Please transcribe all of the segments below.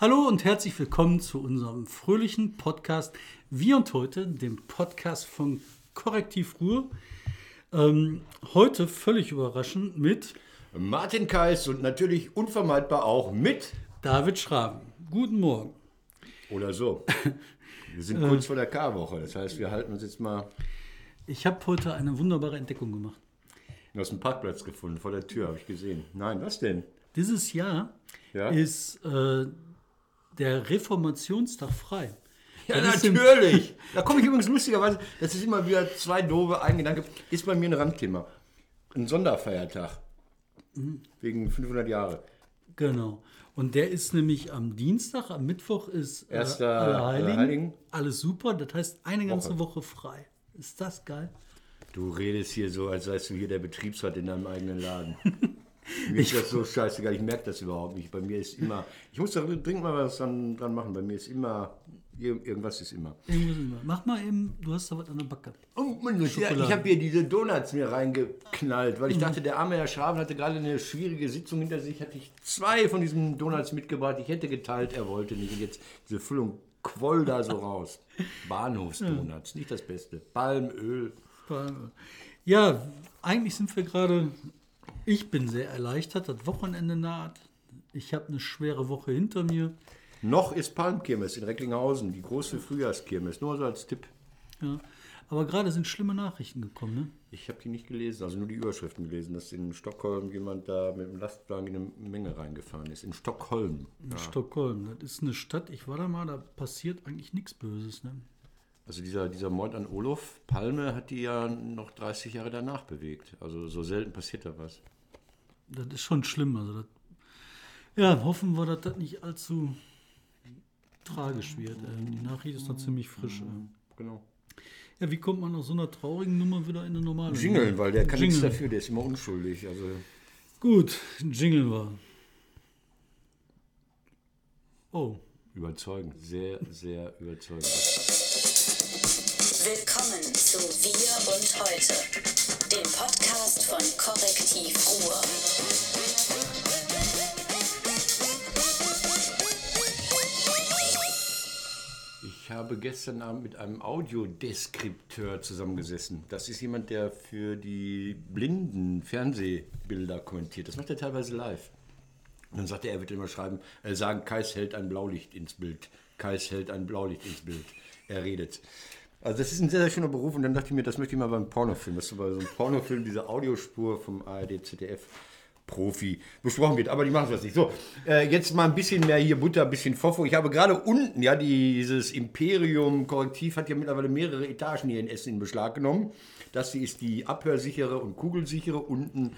Hallo und herzlich willkommen zu unserem fröhlichen Podcast Wir und heute, dem Podcast von Korrektiv Ruhr. Ähm, heute völlig überraschend mit Martin Kais und natürlich unvermeidbar auch mit David Schraben. Guten Morgen. oder so. Wir sind kurz vor der Karwoche, das heißt, wir halten uns jetzt mal Ich habe heute eine wunderbare Entdeckung gemacht. aus dem Parkplatz gefunden, vor der Tür, habe ich gesehen. Nein, was denn? Dieses Jahr Ja? ist äh, der Reformationstag frei. Ja, Das natürlich. Da komme ich übrigens lustigerweise, das ist immer wieder zwei doofe, ein Gedanke, ist bei mir ein Randthema. Ein Sonderfeiertag. Wegen 500 Jahre. Genau. Und der ist nämlich am Dienstag, am Mittwoch ist äh, Erster Allerheiligen. Allerheiligen. Alles super, das heißt eine ganze Woche frei. Ist das geil? Du redest hier so, als seist du hier der Betriebsrat in deinem eigenen Laden. Mir ist das so scheißegal, ich merke das überhaupt nicht. Bei mir ist immer, ich muss da dringend mal was dran, dran machen, bei mir ist immer, ir- irgendwas ist immer. Irgendwas immer. Mach mal eben, du hast da was an der Backe. Und man muss- ja, Schokolade. ich habe hier diese Donuts mir reingeknallt, weil ich dachte, der arme Herr Schraben hatte gerade eine schwierige Sitzung hinter sich, hatte ich zwei von diesen Donuts mitgebracht, ich hätte geteilt, er wollte nicht. Und jetzt diese Füllung quoll da so raus. Bahnhofsdonuts, nicht das Beste. Palmöl. Ja, eigentlich sind wir gerade, ich bin sehr erleichtert, das Wochenende naht. Ich habe eine schwere Woche hinter mir. Noch ist Palmkirmes in Recklinghausen, die große Frühjahrskirmes, nur so als Tipp. Ja. Aber gerade sind schlimme Nachrichten gekommen. Ne? Ich habe die nicht gelesen, also nur die Überschriften gelesen, dass in Stockholm jemand da mit dem Lastwagen in eine Menge reingefahren ist. In Stockholm. In Stockholm, das ist eine Stadt, ich war da mal, da passiert eigentlich nichts Böses. Ne? Also dieser, dieser Mord an Olof Palme hat die ja noch 30 Jahre danach bewegt. Also so selten passiert da was. Das ist schon schlimm. Also das, ja, hoffen wir, dass das nicht allzu tragisch wird. Äh, Die Nachricht ist noch ziemlich frisch. äh. Genau. Ja, wie kommt man aus so einer traurigen Nummer wieder in eine normale Jingeln, Nummer? weil der kann nichts Jingeln. dafür, der ist immer unschuldig. Also Gut, jingeln wir. Oh, überzeugend, sehr, sehr überzeugend. Willkommen zu Wir und Heute, dem Podcast von Korrektiv Ruhr. Ich habe gestern Abend mit einem Audiodeskripteur zusammengesessen. Das ist jemand, der für die blinden Fernsehbilder kommentiert. Das macht er teilweise live. Und dann sagt er, er wird immer schreiben, äh, sagen, Kais hält ein Blaulicht ins Bild. Kais hält ein Blaulicht ins Bild. Er redet. Also das ist ein sehr, sehr schöner Beruf und dann dachte ich mir, das möchte ich mal beim Pornofilm, dass so bei so einem Pornofilm diese Audiospur vom ARD, ZDF Profi besprochen wird. Aber die machen das nicht. So, äh, jetzt mal ein bisschen mehr hier Butter, ein bisschen Fofo. Ich habe gerade unten, ja, dieses Imperium Korrektiv hat ja mittlerweile mehrere Etagen hier in Essen in Beschlag genommen. Das hier ist die abhörsichere und kugelsichere. Unten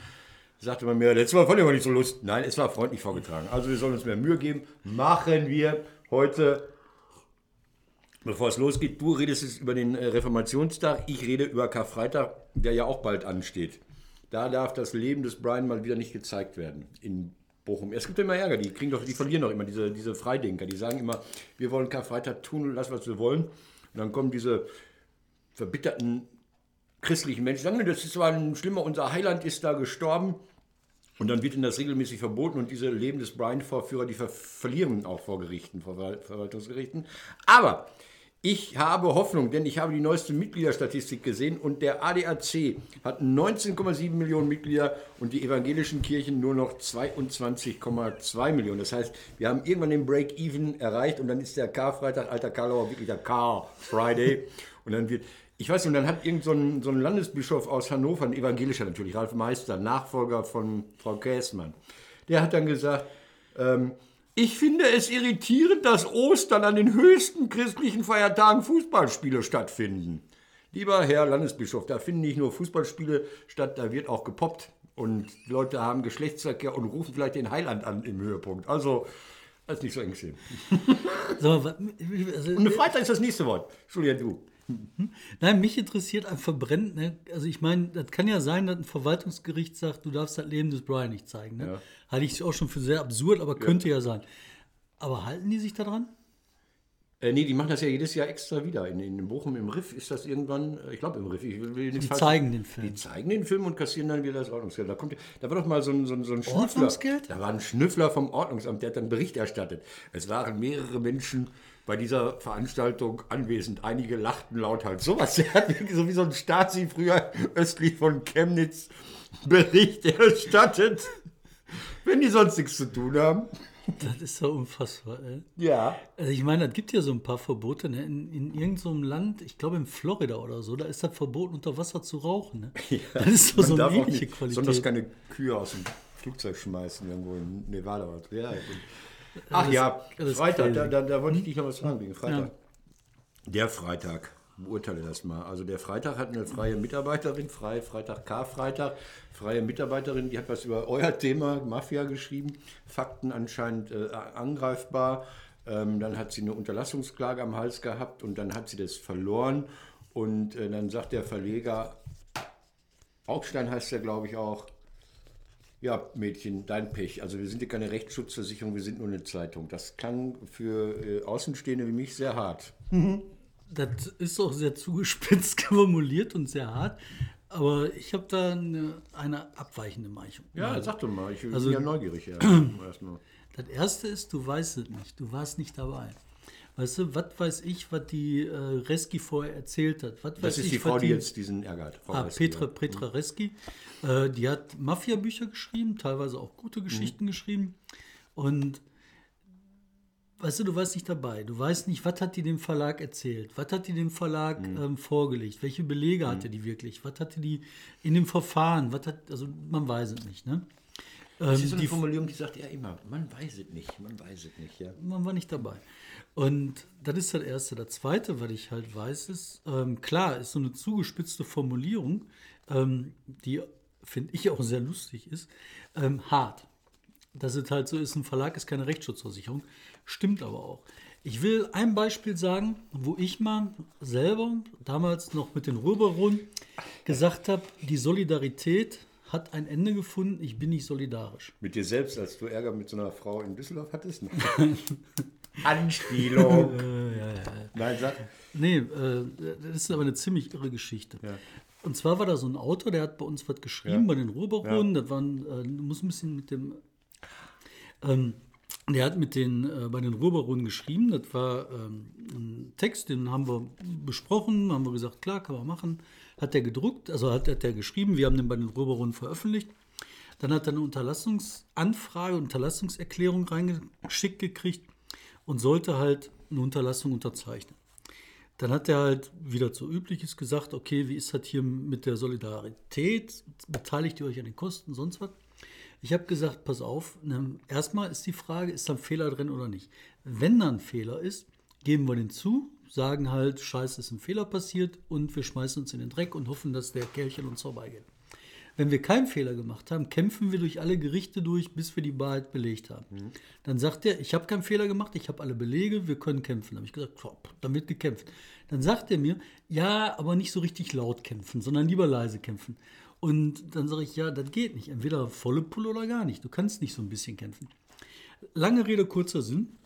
sagte man mir, letztes Mal fand ich aber nicht so Lust. Nein, es war freundlich vorgetragen. Also wir sollen uns mehr Mühe geben. Machen wir heute Bevor es losgeht, du redest jetzt über den äh, Reformationstag, ich rede über Karfreitag, der ja auch bald ansteht. Da darf das Leben des Brian mal wieder nicht gezeigt werden in Bochum. Es gibt immer Ärger, die kriegen doch, die verlieren doch immer diese, diese Freidenker, die sagen immer, wir wollen Karfreitag tun und das, was wir wollen. Und dann kommen diese verbitterten christlichen Menschen, sagen, das ist zwar ein schlimmer, unser Heiland ist da gestorben. Und dann wird ihnen das regelmäßig verboten und diese Leben des Brian-Vorführer, die ver verlieren auch vor Gerichten, vor Verwal- Verwaltungsgerichten. Aber ich habe Hoffnung, denn ich habe die neueste Mitgliederstatistik gesehen und der ADAC hat 19,7 Millionen Mitglieder und die evangelischen Kirchen nur noch 22,2 Millionen. Das heißt, wir haben irgendwann den Break-Even erreicht und dann ist der Karfreitag, alter Karlauer, wirklich der Car-Friday. Und dann wird, ich weiß nicht, und dann hat irgend so ein, so ein Landesbischof aus Hannover, ein evangelischer natürlich, Ralf Meister, Nachfolger von Frau Käßmann, der hat dann gesagt, ähm, ich finde es irritierend, dass Ostern an den höchsten christlichen Feiertagen Fußballspiele stattfinden. Lieber Herr Landesbischof, da finden nicht nur Fußballspiele statt, da wird auch gepoppt. Und Leute haben Geschlechtsverkehr und rufen vielleicht den Heiland an im Höhepunkt. Also, das ist nicht so eng sehen. so, also, Und eine Freitag ist das nächste Wort. Entschuldigung, du. Nein, mich interessiert einfach brennend. Ne? Also ich meine, das kann ja sein, dass ein Verwaltungsgericht sagt, du darfst das Leben des Brian nicht zeigen. Ne? Ja. Halte ich auch schon für sehr absurd, aber könnte ja sein. Aber halten die sich daran? Äh, nee, die machen das ja jedes Jahr extra wieder. In, in Bochum im Riff ist das irgendwann, äh, ich glaube im Riff. Ich will, nichts Die falsch- zeigen den Film. Die zeigen den Film und kassieren dann wieder das Ordnungsgeld. Da, kommt, da war doch mal so ein, so ein, so ein Schnüffler. Da war ein Schnüffler vom Ordnungsamt, der hat dann Bericht erstattet. Es waren mehrere Menschen bei dieser Veranstaltung anwesend. Einige lachten lauthals. Sowas, der hat so wie so ein Stasi früher östlich von Chemnitz Bericht erstattet. Wenn die sonst nichts zu tun haben. Das ist ja unfassbar. Ey. Ja. Also ich meine, es gibt ja so ein paar Verbote. Ne? In, in irgendeinem Land, ich glaube in Florida oder so, da ist das verboten, unter Wasser zu rauchen. Ne? Das ist so, so eine ähnliche nicht, Besonders Qualität. keine Kühe aus dem Flugzeug schmeißen, irgendwo in Nevada. oder so. Ja, Ach ja, das Freitag, da, da, da wollte ich dich noch was fragen wegen Freitag. Der Freitag, beurteile das mal. Also der Freitag hat eine freie Mitarbeiterin, frei, Freitag Karfreitag, freie Mitarbeiterin, die hat was über euer Thema Mafia geschrieben, Fakten anscheinend äh, angreifbar. Ähm, dann hat sie eine Unterlassungsklage am Hals gehabt und dann hat sie das verloren. Und äh, dann sagt der Verleger, Augstein heißt er, glaube ich, auch. Ja, Mädchen, dein Pech. Also wir sind ja keine Rechtsschutzversicherung, wir sind nur eine Zeitung. Das klang für äh, Außenstehende wie mich sehr hart. Das ist auch sehr zugespitzt formuliert und sehr hart. Aber ich habe da eine, eine abweichende Meinung. Ja, sag doch mal, ich bin Also- ja neugierig. Ja. Das erste ist, du weißt es nicht. Du warst nicht dabei. Weißt du, was weiß ich, was die äh, Reski vorher erzählt hat? Was weiß Das ist ich, die Frau, die jetzt diesen Ärger hat. Frau Ah, Reski, Petra, ja. Petra Reski. Äh, die hat Mafia-Bücher geschrieben, teilweise auch Mhm. gute Geschichten geschrieben. Und weißt du, du warst nicht dabei. Du weißt nicht, was hat die dem Verlag erzählt? Was hat die dem Verlag Mhm. ähm, vorgelegt? Welche Belege hatte die wirklich? Was hatte die in dem Verfahren? Was hat, also man weiß es nicht, ne? Das Ähm, ist so eine die Formulierung, die sagt ja immer, man weiß es nicht, man weiß es nicht. Ja. man war nicht dabei. Und das ist das Erste. Das Zweite, was ich halt weiß, ist, ähm, klar, ist so eine zugespitzte Formulierung, ähm, die, finde ich, auch sehr lustig ist, ähm, hart. Dass es halt so ist, ein Verlag ist keine Rechtsschutzversicherung, stimmt aber auch. Ich will ein Beispiel sagen, wo ich mal selber, damals noch mit den Ruhrbaronen, gesagt habe, die Solidarität hat ein Ende gefunden, ich bin nicht solidarisch. Mit dir selbst, als du Ärger mit so einer Frau in Düsseldorf hattest? Anspielung. Nein, sag. Nee, äh, das ist aber eine ziemlich irre Geschichte. Und zwar war da so ein Autor, der hat bei uns was geschrieben, Ja. bei den Ruhrbaronen. Das waren, äh, du musst ein bisschen mit dem. Ähm, der hat mit den, äh, bei den Ruhrbaronen geschrieben. Das war ähm, ein Text, den haben wir besprochen, haben wir gesagt, klar, kann man machen. Hat der gedruckt, also hat, hat der geschrieben, wir haben den bei den Ruhrbaronen veröffentlicht. Dann hat er eine Unterlassungsanfrage, Unterlassungserklärung reingeschickt gekriegt und sollte halt eine Unterlassung unterzeichnen. Dann hat er halt wieder zu übliches gesagt, okay, wie ist das hier mit der Solidarität? Beteiligt ihr euch an den Kosten, sonst was? Ich habe gesagt, pass auf, ne, erstmal ist die Frage, ist da ein Fehler drin oder nicht? Wenn da ein Fehler ist, geben wir den zu, sagen halt, scheiße, ist ein Fehler passiert und wir schmeißen uns in den Dreck und hoffen, dass der Kerlchen uns vorbeigeht. Wenn wir keinen Fehler gemacht haben, kämpfen wir durch alle Gerichte durch, bis wir die Wahrheit belegt haben. Dann sagt er, ich habe keinen Fehler gemacht, ich habe alle Belege, wir können kämpfen. Da habe ich gesagt, top, dann wird gekämpft. Dann sagt er mir, ja, aber nicht so richtig laut kämpfen, sondern lieber leise kämpfen. Und dann sage ich, ja, das geht nicht. Entweder volle Pulle oder gar nicht. Du kannst nicht so ein bisschen kämpfen. Lange Rede, kurzer Sinn.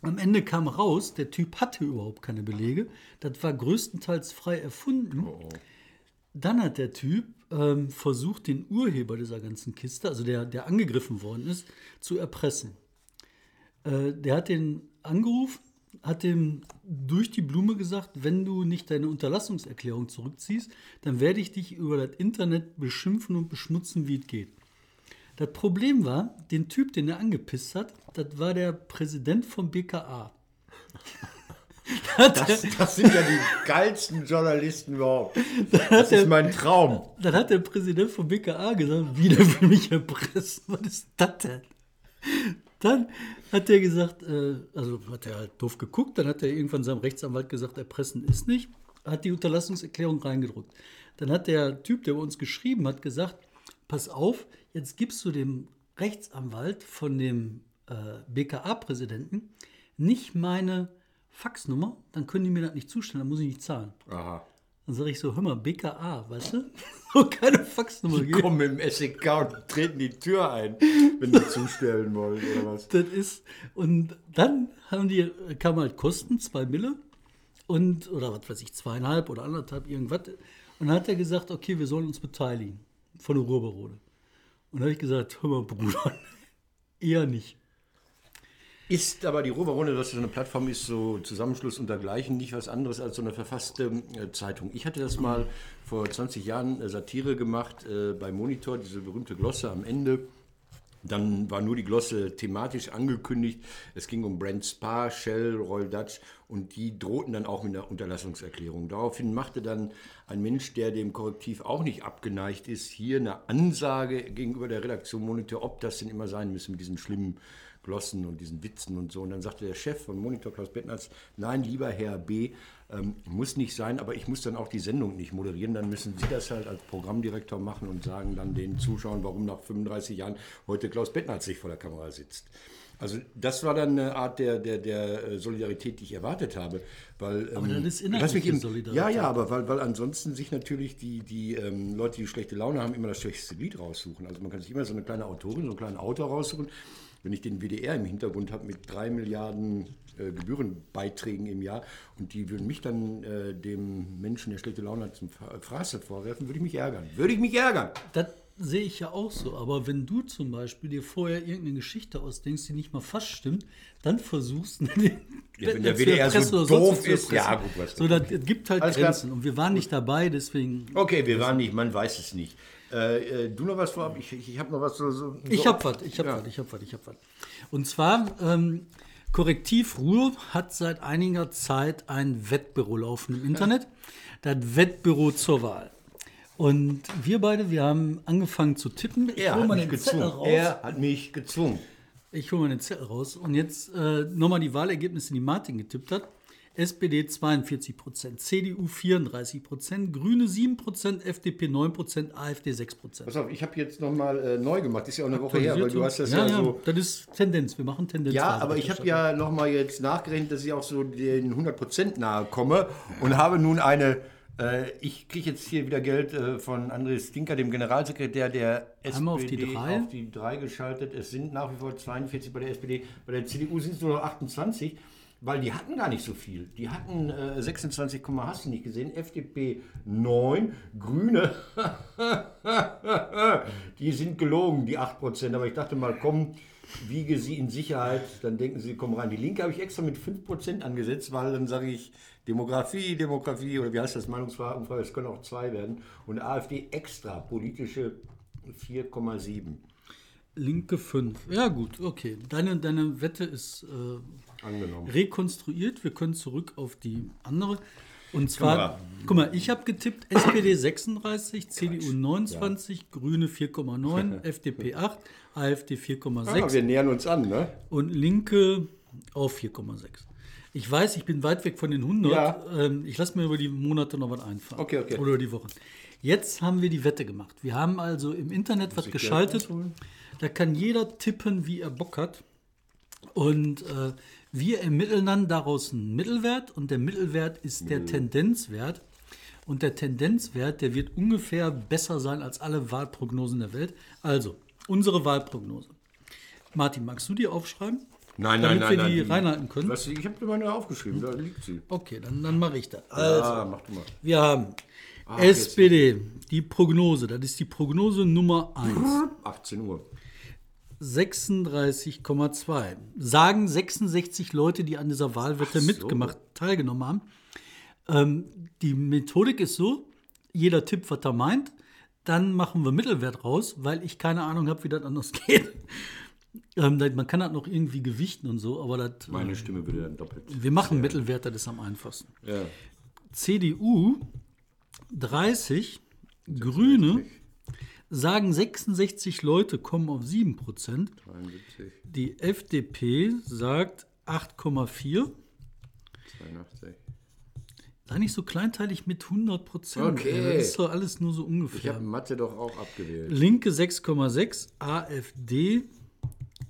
Am Ende kam raus, der Typ hatte überhaupt keine Belege. Das war größtenteils frei erfunden. Dann hat der Typ ähm, versucht, den Urheber dieser ganzen Kiste, also der, der angegriffen worden ist, zu erpressen. Äh, der hat den angerufen, hat dem durch die Blume gesagt, wenn du nicht deine Unterlassungserklärung zurückziehst, dann werde ich dich über das Internet beschimpfen und beschmutzen, wie es geht. Das Problem war, den Typ, den er angepisst hat, das war der Präsident vom BKA. Das, das sind ja die geilsten Journalisten überhaupt. Das ist mein Traum. Dann hat der Präsident vom BKA gesagt, wieder will mich erpressen. Was ist das denn? Dann hat er gesagt, äh, also hat er halt doof geguckt, dann hat er irgendwann seinem Rechtsanwalt gesagt, erpressen ist nicht, hat die Unterlassungserklärung reingedruckt. Dann hat der Typ, der bei uns geschrieben hat, gesagt, pass auf, jetzt gibst du dem Rechtsanwalt von dem äh, BKA-Präsidenten nicht meine Faxnummer, dann können die mir das nicht zustellen, dann muss ich nicht zahlen. Aha. Dann sage ich so, hör mal, BKA, weißt du? So keine Faxnummer Die kommen mit dem SEK und treten die Tür ein, wenn die zustellen wollen oder was. Das ist, und dann haben die, kam halt Kosten, zwei Mille und, oder was weiß ich, zweieinhalb oder anderthalb, irgendwas. Und dann hat er gesagt, okay, wir sollen uns beteiligen von der Ruhrbarode. Und dann habe ich gesagt, hör mal, Bruder, eher nicht. Ist aber die Roverrunde, dass so eine Plattform ist, so Zusammenschluss und dergleichen, nicht was anderes als so eine verfasste äh, Zeitung. Ich hatte das mal vor 20 Jahren äh, Satire gemacht äh, bei Monitor, diese berühmte Glosse am Ende. Dann war nur die Glosse thematisch angekündigt. Es ging um Brent Spa, Shell, Royal Dutch und die drohten dann auch mit einer Unterlassungserklärung. Daraufhin machte dann ein Mensch, der dem Korrektiv auch nicht abgeneigt ist, hier eine Ansage gegenüber der Redaktion Monitor, ob das denn immer sein müsse mit diesen schlimmen Glossen und diesen Witzen und so. Und dann sagte der Chef von Monitor, Klaus Bettnatz, nein, lieber Herr B., ähm, muss nicht sein, aber ich muss dann auch die Sendung nicht moderieren. Dann müssen Sie das halt als Programmdirektor machen und sagen dann den Zuschauern, warum nach 35 Jahren heute Klaus Bettnatz sich vor der Kamera sitzt. Also das war dann eine Art der, der, der äh, Solidarität, die ich erwartet habe. Weil, Aber ähm, das ist inhaltliche eben- Solidarität. Ja, ja, aber weil, weil ansonsten sich natürlich die, die ähm, Leute, die schlechte Laune haben, immer das schwächste Lied raussuchen. Also man kann sich immer so eine kleine Autorin, so einen kleinen Autor raussuchen. Wenn ich den WDR im Hintergrund habe mit drei Milliarden äh, Gebührenbeiträgen im Jahr und die würden mich dann äh, dem Menschen, der schlechte Laune hat, zum Fra- Fraße vorwerfen, würde ich mich ärgern. Würde ich mich ärgern. Das sehe ich ja auch so. Aber wenn du zum Beispiel dir vorher irgendeine Geschichte ausdenkst, die nicht mal fast stimmt, dann versuchst du den Ja, wenn der zu WDR so erpressen oder sonst doof ist, ja, gut, was So, das es gibt halt Alles klar. Grenzen. Und wir waren nicht dabei, deswegen. Okay, wir waren nicht, man weiß es nicht. Äh, äh, du noch was vorab? Ich, ich, habe noch was so. so Ich so hab was, ich hab Ja. was, ich hab was, ich hab was. Und zwar, ähm, Korrektiv Ruhr hat seit einiger Zeit ein Wettbüro laufen im Internet. Das Wettbüro zur Wahl. Und wir beide, wir haben angefangen zu tippen. Ich Er hol hat mal Zettel gezwungen. raus. Er hat mich gezwungen. Ich hole mal den Zettel raus. Und jetzt äh, nochmal die Wahlergebnisse, die Martin getippt hat. SPD 42 Prozent, CDU 34 Prozent, Grüne 7 Prozent, FDP 9 Prozent, AfD 6 Prozent. Pass auf, ich habe jetzt nochmal äh, neu gemacht. Ist ja auch eine Woche her, weil du hast das ja, ja, ja, so. das ist Tendenz. Wir machen Tendenz. Ja, aber ich habe ja nochmal jetzt nachgerechnet, dass ich auch so den 100% nahe komme und habe nun eine. Äh, ich kriege jetzt hier wieder Geld äh, von André Stinker, dem Generalsekretär der SPD, auf die drei. auf die drei geschaltet. Es sind nach wie vor 42 bei der SPD. Bei der CDU sind es nur noch 28, weil die hatten gar nicht so viel. Die hatten äh, 26, hast du nicht gesehen, FDP 9, Grüne, die sind gelogen, die 8%. Aber ich dachte mal, komm, wiege sie in Sicherheit, dann denken sie, kommen rein. Die Linke habe ich extra mit 5% angesetzt, weil dann sage ich Demografie, Demografie oder wie heißt das, Meinungsumfrage, es können auch zwei werden. Und AfD extra, politische 4,7. Linke 5. Ja, gut, okay. Deine, deine Wette ist äh, Angenommen. rekonstruiert. Wir können zurück auf die andere. Und zwar, guck mal, ich habe getippt SPD 36, CDU 29, Grüne 4,9, FDP 8, AfD 4,6 Ah, wir nähern uns an, ne? und Linke auf 4,6. Ich weiß, ich bin weit weg von den 100. Ja. Ähm, ich lasse mir über die Monate noch was einfallen. Okay, okay. Oder über die Wochen. Jetzt haben wir die Wette gemacht. Wir haben also im Internet was ich geschaltet. Da kann jeder tippen, wie er Bock hat. Und äh, wir ermitteln dann daraus einen Mittelwert. Und der Mittelwert ist der Tendenzwert. Und der Tendenzwert, der wird ungefähr besser sein als alle Wahlprognosen der Welt. Also, unsere Wahlprognose. Martin, magst du die aufschreiben? Nein, Damit nein, wir nein, die nein. reinhalten können? Was, ich habe meine aufgeschrieben, da liegt sie. Okay, dann, dann mache ich das. Also, Ah, mach du mal. wir haben Ah. SPD, die Prognose, das ist die Prognose Nummer 1. 18 Uhr. 36,2. Sagen 66 Leute, die an dieser Wahlwette so. mitgemacht, teilgenommen haben. Ähm, die Methodik ist so: jeder tippt, was er meint. Dann machen wir Mittelwert raus, weil ich keine Ahnung habe, wie das anders geht. Ähm, man kann das noch irgendwie gewichten und so, aber das, Meine Stimme würde dann doppelt. wir machen Mittelwert, das ist am einfachsten. Ja. CDU 30, Grüne sagen 66 Leute kommen auf 7 Prozent. 73, Die FDP sagt 8,4. 82. Sei nicht so kleinteilig mit 100 Prozent. Okay. Das ist doch alles nur so Ich ungefähr. habe Mathe doch auch abgewählt. Linke 6,6, AfD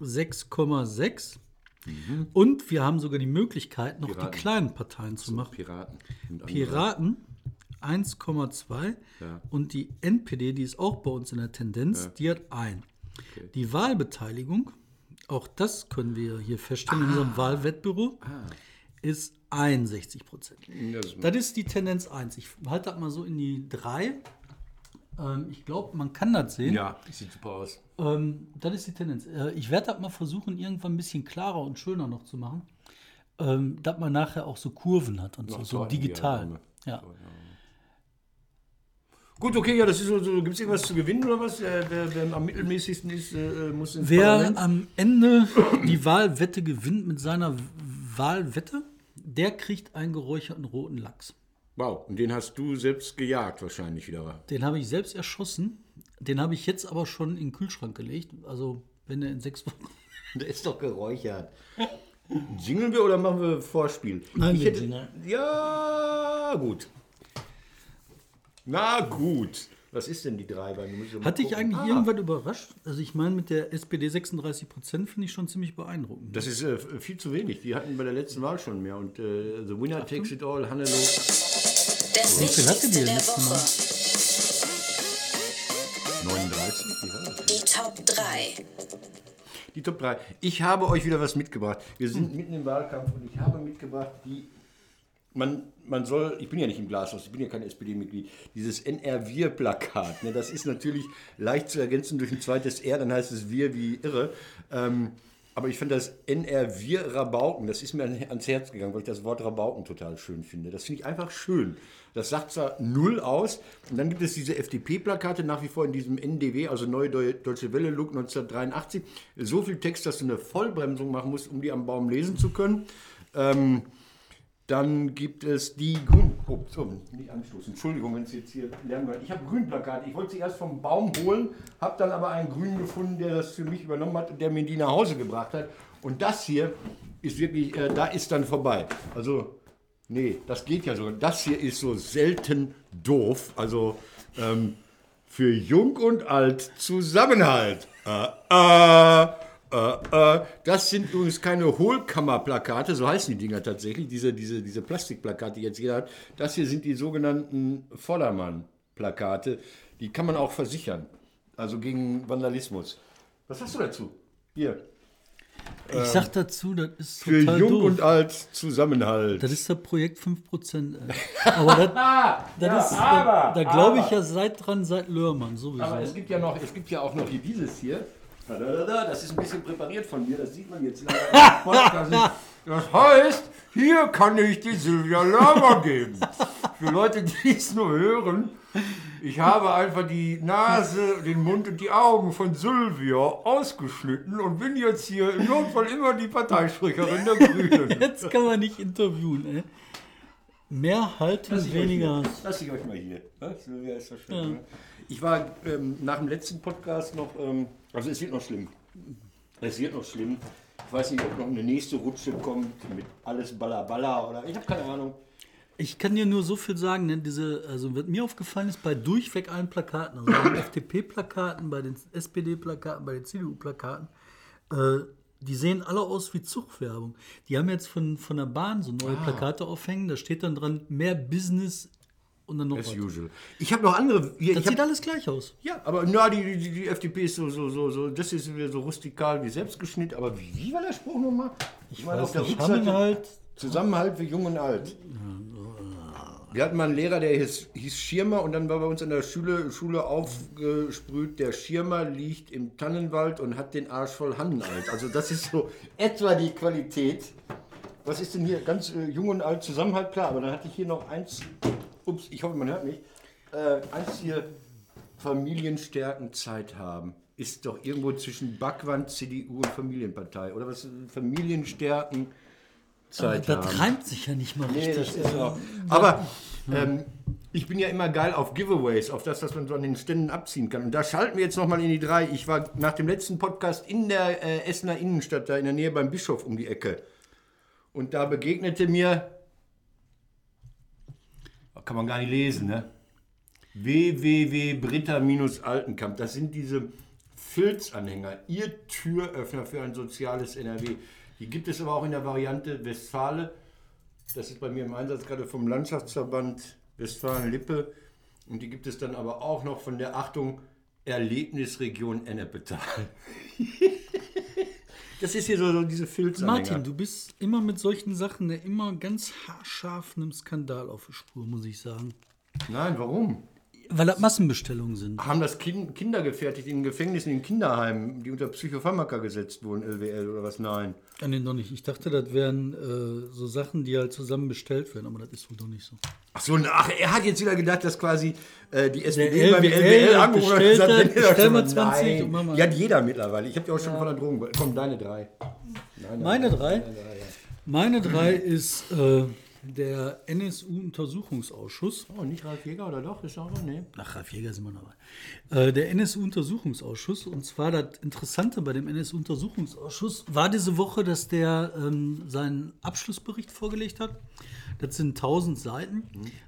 6,6. Und wir haben sogar die Möglichkeit, noch Piraten. die kleinen Parteien zu machen. Piraten. Piraten 1,2 Ja. und die NPD, die ist auch bei uns in der Tendenz, die hat ein. Die Wahlbeteiligung, auch das können wir hier feststellen in unserem Wahlwettbüro, ist 61 Prozent. Das ist- Das ist die Tendenz 1. Ich halte das mal so in die 3. Ähm, ich glaube, man kann das sehen. Ja, das sieht super aus. Ähm, das ist die Tendenz. Äh, ich werde das mal versuchen, irgendwann ein bisschen klarer und schöner noch zu machen. Ähm, dass man nachher auch so Kurven hat und so, Noch so Torten, digital. ja, Ja. Gut, okay, ja, das ist so. so Gibt es irgendwas zu gewinnen oder was? Wer, wer, wer am mittelmäßigsten ist, äh, muss ins Wer Parlament. am Ende die Wahlwette gewinnt mit seiner Wahlwette, der kriegt einen geräucherten roten Lachs. Wow, und den hast du selbst gejagt wahrscheinlich wieder. Den habe ich selbst erschossen. Den habe ich jetzt aber schon in den Kühlschrank gelegt. Also, wenn er in sechs Wochen. Der ist doch geräuchert. Jingeln wir oder machen wir Vorspiel? Nein, ich hätte, jingeln. Ja, gut. Na gut. Was ist denn die drei? Weil wir müssen mal Hat dich gucken. eigentlich Ah, irgendwann überrascht? Also, ich meine, mit der SPD 36 Prozent finde ich schon ziemlich beeindruckend. Das ist äh, viel zu wenig. Die hatten bei der letzten Wahl schon mehr. Und äh, The Winner takes it all, Hannelo. Das Wie viel hatte die denn der letztes Mal? Woche. 39? Wie war das? Die Top 3. Die Top 3. Ich habe euch wieder was mitgebracht. Wir sind mitten im Wahlkampf und ich habe mitgebracht, die. Man, man soll, ich bin ja nicht im Glashaus, ich bin ja kein SPD-Mitglied, dieses NR-Wir-Plakat, ne, das ist natürlich leicht zu ergänzen durch ein zweites R, dann heißt es Wir wie irre. Ähm, aber ich fand das NR-Wir Rabauken, das ist mir an- ans Herz gegangen, weil ich das Wort Rabauken total schön finde. Das finde ich einfach schön. Das sagt zwar null aus. Und dann gibt es diese FDP-Plakate nach wie vor in diesem NDW, also Neue Deu- Deutsche Welle-Look 1983. So viel Text, dass du eine Vollbremsung machen musst, um die am Baum lesen zu können. Ähm, dann gibt es die Grün. Oh, nicht anstoßen. Entschuldigung, wenn es jetzt hier Lärm wird. Ich habe Grünplakate. Ich wollte sie erst vom Baum holen, habe dann aber einen Grünen gefunden, der das für mich übernommen hat und der mir die nach Hause gebracht hat. Und das hier ist wirklich, äh, da ist dann vorbei. Also, nee, das geht ja so. Das hier ist so selten doof. Also, ähm, für Jung und Alt Zusammenhalt. Äh, äh, äh, äh. Das sind übrigens keine Hohlkammerplakate, so heißen die Dinger tatsächlich, diese, diese, diese Plastikplakate, die jetzt jeder hat. Das hier sind die sogenannten Vordermann-Plakate. Die kann man auch versichern, also gegen Vandalismus. Was hast du dazu? Hier. Ich sag dazu, das ist Für Jung doof. und Alt Zusammenhalt. Das ist das Projekt 5%. Ey. Aber das, das ist, da, da glaube ich ja seit dran, seit Lörmann sowieso. Aber es gibt ja noch, es gibt ja auch noch hier dieses hier. Das ist ein bisschen präpariert von mir, das sieht man jetzt leider. Das heißt, hier kann ich die Silvia Lama geben. Für Leute, die es nur hören, ich habe einfach die Nase, den Mund und die Augen von Sylvia ausgeschnitten und bin jetzt hier im Notfall immer die Parteisprecherin der Grünen. Jetzt kann man nicht interviewen. Ey. Mehr halten, Lass weniger. Lass ich euch mal hier. Ja, Silvia ist das schön. ne? Ich war ähm, nach dem letzten Podcast noch, ähm, also es wird noch schlimm. Es wird noch schlimm. Ich weiß nicht, ob noch eine nächste Rutsche kommt mit alles Balla Balla oder ich habe keine Ahnung. Ich kann dir nur so viel sagen, ne, diese, also was mir aufgefallen ist, bei durchweg allen Plakaten, also bei den FDP-Plakaten, bei den SPD-Plakaten, bei den CDU-Plakaten, äh, die sehen alle aus wie Zugwerbung. Die haben jetzt von, von der Bahn so Ah. neue Plakate aufhängen, da steht dann dran, mehr Business und dann noch As usual. Ich habe noch andere. Hier, Das sieht hab, alles gleich aus. ja, aber na, die, die, die FDP ist so, so, so, so, das ist wieder so rustikal wie selbstgeschnitten. Aber wie, wie war der Spruch nochmal? Ich meine, auf der nicht, Rückseite. Zusammenhalt, Zusammenhalt für Jung und Alt. Wir hatten mal einen Lehrer, der hieß, hieß Schirmer und dann war bei uns in der Schule, Schule aufgesprüht, der Schirmer liegt im Tannenwald und hat den Arsch voll Hannenalt. Also das ist so etwa die Qualität. Was ist denn hier? Ganz äh, Jung und Alt Zusammenhalt, klar. Aber dann hatte ich hier noch eins, ups, ich hoffe, man hört mich, äh, eins hier, Familienstärken Zeit haben. Ist doch irgendwo zwischen Backwand, CDU und Familienpartei. Oder was? Familienstärken Zeit haben. das reimt sich ja nicht mal Nee, richtig. auch. Aber ähm, ich bin ja immer geil auf Giveaways, auf das, was man so an den Ständen abziehen kann. Und da schalten wir jetzt nochmal in die drei. Ich war nach dem letzten Podcast in der äh, Essener Innenstadt, da in der Nähe beim Bischof um die Ecke. Und da begegnete mir, kann man gar nicht lesen, ne? www.britta-altenkamp. Das sind diese Filzanhänger, ihr Türöffner für ein soziales NRW. Die gibt es aber auch in der Variante Westfale. Das ist bei mir im Einsatz gerade vom Landschaftsverband Westfalen-Lippe. Und die gibt es dann aber auch noch von der Achtung Erlebnisregion Ennepetal. das ist hier so, so diese Filzanhänger. Martin, du bist immer mit solchen Sachen der immer ganz haarscharf einem Skandal auf der Spur, muss ich sagen. Nein, warum? Weil das Massenbestellungen sind. Haben das kind, Kinder gefertigt in Gefängnissen, in Kinderheimen, die unter Psychopharmaka gesetzt wurden, LWL oder was? Nein. Ja, nee, doch nicht. Ich dachte, das wären äh, so Sachen, die halt zusammen bestellt werden, aber das ist wohl doch nicht so. Ach so, ach, er hat jetzt wieder gedacht, dass quasi äh, die SPD beim LWL angerufen hat und gesagt, hat, wenn ihr bestell mal mal- 20 Nein. und mach mal. Die hat jeder mittlerweile. Ich habe ja auch schon von der Drogen. Komm, deine drei. Nein, nein, Meine drei? nein, nein, ja. Meine drei ist äh, der NSU-Untersuchungsausschuss. Oh, nicht Ralf Jäger oder doch? Ist auch noch? Nee. Ach, Ralf Jäger sind wir dabei. Äh, der NSU-Untersuchungsausschuss. Und zwar das Interessante bei dem NSU-Untersuchungsausschuss war diese Woche, dass der ähm, seinen Abschlussbericht vorgelegt hat. Das sind 1000 Seiten.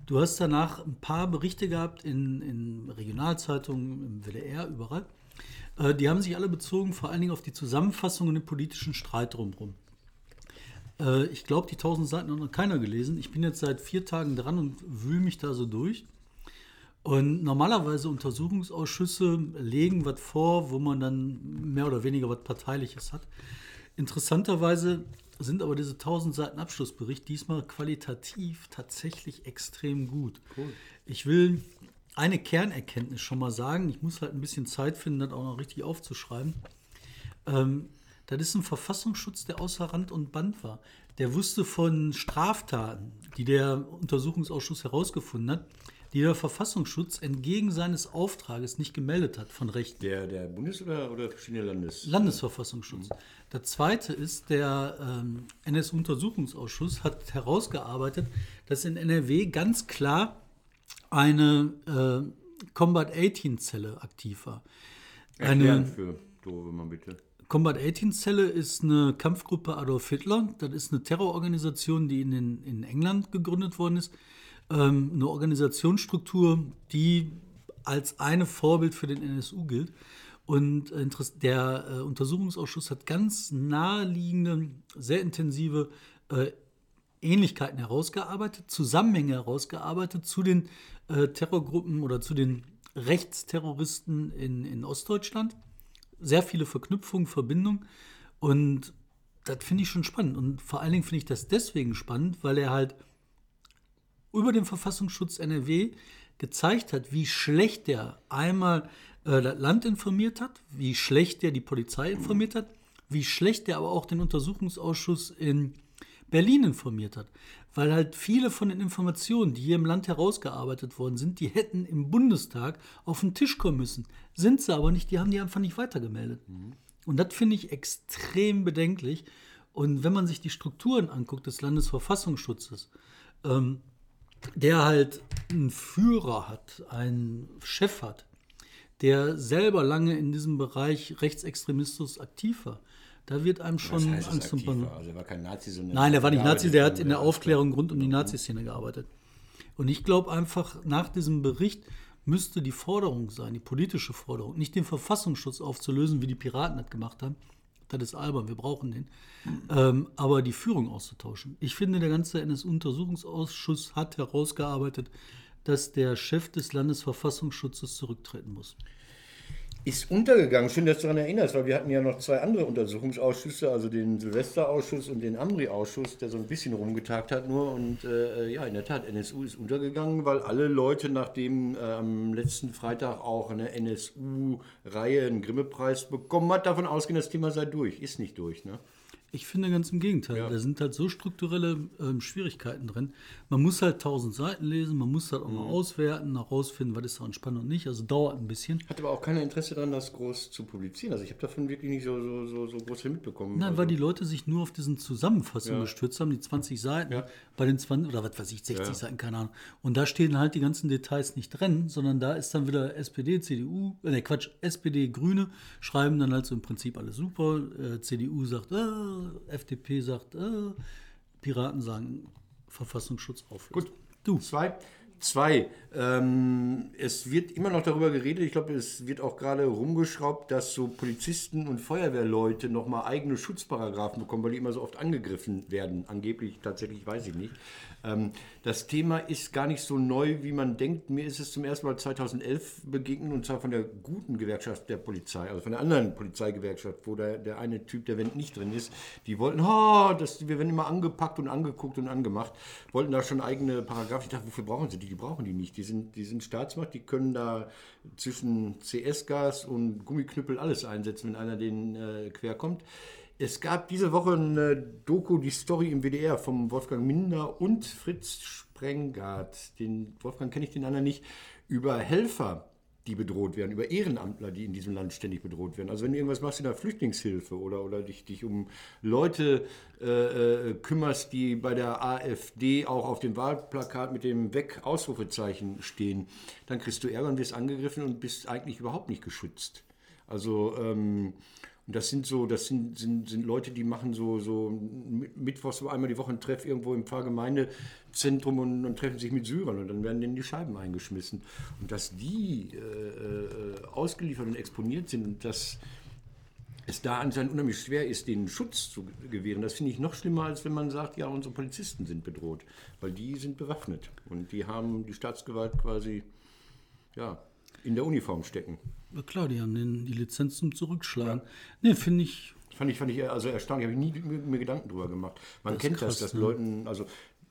Du hast danach ein paar Berichte gehabt in, in Regionalzeitungen, im WDR, überall. Äh, die haben sich alle bezogen, vor allen Dingen auf die Zusammenfassung und den politischen Streit drumherum. Äh, ich glaube, die 1000 Seiten hat noch keiner gelesen. Ich bin jetzt seit vier Tagen dran und wühle mich da so durch. Und normalerweise Untersuchungsausschüsse legen was vor, wo man dann mehr oder weniger was Parteiliches hat. Interessanterweise sind aber diese 1000 Seiten Abschlussbericht diesmal qualitativ tatsächlich extrem gut. Ich will eine Kernerkenntnis schon mal sagen. Ich muss halt ein bisschen Zeit finden, das auch noch richtig aufzuschreiben. Ähm, das ist ein Verfassungsschutz, der außer Rand und Band war. Der wusste von Straftaten, die der Untersuchungsausschuss herausgefunden hat, die der Verfassungsschutz entgegen seines Auftrages nicht gemeldet hat von Rechten. Der, der Bundes- oder, oder verschiedene Landes? Landesverfassungsschutz. Das zweite ist, der ähm, NS-Untersuchungsausschuss hat herausgearbeitet, dass in NRW ganz klar eine äh, Combat 18-Zelle aktiv war. Erklären für Dove mal bitte. Combat 18 Zelle ist eine Kampfgruppe Adolf Hitler. Das ist eine Terrororganisation, die in, den, in England gegründet worden ist. Ähm, eine Organisationsstruktur, die als eine Vorbild für den NSU gilt. Und äh, der äh, Untersuchungsausschuss hat ganz naheliegende, sehr intensive äh, Ähnlichkeiten herausgearbeitet, Zusammenhänge herausgearbeitet zu den äh, Terrorgruppen oder zu den Rechtsterroristen in, in Ostdeutschland. Sehr viele Verknüpfungen, Verbindungen. Und das finde ich schon spannend. Und vor allen Dingen finde ich das deswegen spannend, weil er halt über den Verfassungsschutz NRW gezeigt hat, wie schlecht der einmal äh, das Land informiert hat, wie schlecht der die Polizei informiert hat, wie schlecht der aber auch den Untersuchungsausschuss in Berlin informiert hat. Weil halt viele von den Informationen, die hier im Land herausgearbeitet worden sind, die hätten im Bundestag auf den Tisch kommen müssen. Sind sie aber nicht, die haben die einfach nicht weitergemeldet. Und das finde ich extrem bedenklich. Und wenn man sich die Strukturen anguckt des Landesverfassungsschutzes, ähm, der halt einen Führer hat, einen Chef hat, der selber lange in diesem Bereich Rechtsextremismus aktiv war, da wird einem schon heißt Angst und Bange. Also er war kein Nazi, sondern Nein, der war nicht Nazi, der hat in der. Aufklärung rund um die Nazi-Szene gearbeitet. Und ich glaube einfach, nach diesem Bericht müsste die Forderung sein, die politische Forderung, nicht den Verfassungsschutz aufzulösen, wie die Piraten das gemacht haben. Das ist albern, wir brauchen den. Ähm, aber die Führung auszutauschen. Ich finde, der ganze NS-Untersuchungsausschuss hat herausgearbeitet, dass der Chef des Landesverfassungsschutzes zurücktreten muss. Ist untergegangen. Schön, dass du daran erinnerst, weil wir hatten ja noch zwei andere Untersuchungsausschüsse, also den Silvesterausschuss und den Amri-Ausschuss, der so ein bisschen rumgetagt hat nur. Und äh, ja, in der Tat, NSU ist untergegangen, weil alle Leute, nachdem äh, am letzten Freitag auch eine NSU-Reihe einen Grimme-Preis bekommen hat, davon ausgehen, das Thema sei durch. Ist nicht durch, ne? Ich finde ganz im Gegenteil. Da sind halt so strukturelle ähm, Schwierigkeiten drin. Man muss halt tausend Seiten lesen, man muss halt auch mal auswerten, herausfinden, was ist daran spannend und nicht. Also dauert ein bisschen. Hat aber auch keiner Interesse daran, das groß zu publizieren. Also ich habe davon wirklich nicht so, so, so, so groß viel mitbekommen. Nein, also, weil die Leute sich nur auf diesen Zusammenfassungen Ja. gestürzt haben, die 20 Seiten, Ja. bei den 20 oder was weiß ich, 60 Ja. Seiten, keine Ahnung. Und da stehen halt die ganzen Details nicht drin, sondern da ist dann wieder SPD, CDU, äh, nee, Quatsch, SPD, Grüne schreiben dann halt so im Prinzip alles super. Äh, CDU sagt, äh, FDP sagt, äh, Piraten sagen Verfassungsschutz auflösen. Gut. Du. Zwei. Zwei, ähm, es wird immer noch darüber geredet, ich glaube, es wird auch gerade rumgeschraubt, dass so Polizisten und Feuerwehrleute nochmal eigene Schutzparagraphen bekommen, weil die immer so oft angegriffen werden. Angeblich, tatsächlich, weiß ich nicht. Ähm, das Thema ist gar nicht so neu, wie man denkt. Mir ist es zum ersten Mal 2011 begegnet, und zwar von der guten Gewerkschaft der Polizei, also von der anderen Polizeigewerkschaft, wo der, der eine Typ, der Wendt nicht drin ist, die wollten, oh, das, wir werden immer angepackt und angeguckt und angemacht, wollten da schon eigene Paragraphen. Ich dachte, wofür brauchen sie die? Die brauchen die nicht. Die sind, die sind Staatsmacht, die können da zwischen CS-Gas und Gummiknüppel alles einsetzen, wenn einer denen äh, quer kommt. Es gab diese Woche eine Doku, die Story im WDR vom Wolfgang Minder und Fritz Sprengart. Den Wolfgang kenne ich den anderen nicht, über Helfer, die bedroht werden, über Ehrenamtler, die in diesem Land ständig bedroht werden. Also wenn du irgendwas machst in der Flüchtlingshilfe oder, oder dich, dich um Leute äh, äh kümmerst, die bei der AfD auch auf dem Wahlplakat mit dem Weg-Ausrufezeichen stehen, dann kriegst du Ärger und wirst angegriffen und bist eigentlich überhaupt nicht geschützt. Also ähm, und das sind so, das sind, sind, sind Leute, die machen so, so mittwochs einmal die Woche einen Treff irgendwo im Pfarrgemeindezentrum und, und treffen sich mit Syrern und dann werden denen die Scheiben eingeschmissen. Und dass die äh, äh, ausgeliefert und exponiert sind und dass es da anscheinend unheimlich schwer ist, denen Schutz zu gewähren, das finde ich noch schlimmer, als wenn man sagt, ja, unsere Polizisten sind bedroht, weil die sind bewaffnet und die haben die Staatsgewalt quasi, ja, in der Uniform stecken. Ja, klar, die haben den, die Lizenz zum Zurückschlagen. Ja. Ne, finde ich. Fand ich, fand ich also erstaunlich, habe ich nie mir, mir, Gedanken drüber gemacht. Man das kennt krass, das, dass ne? Leuten, also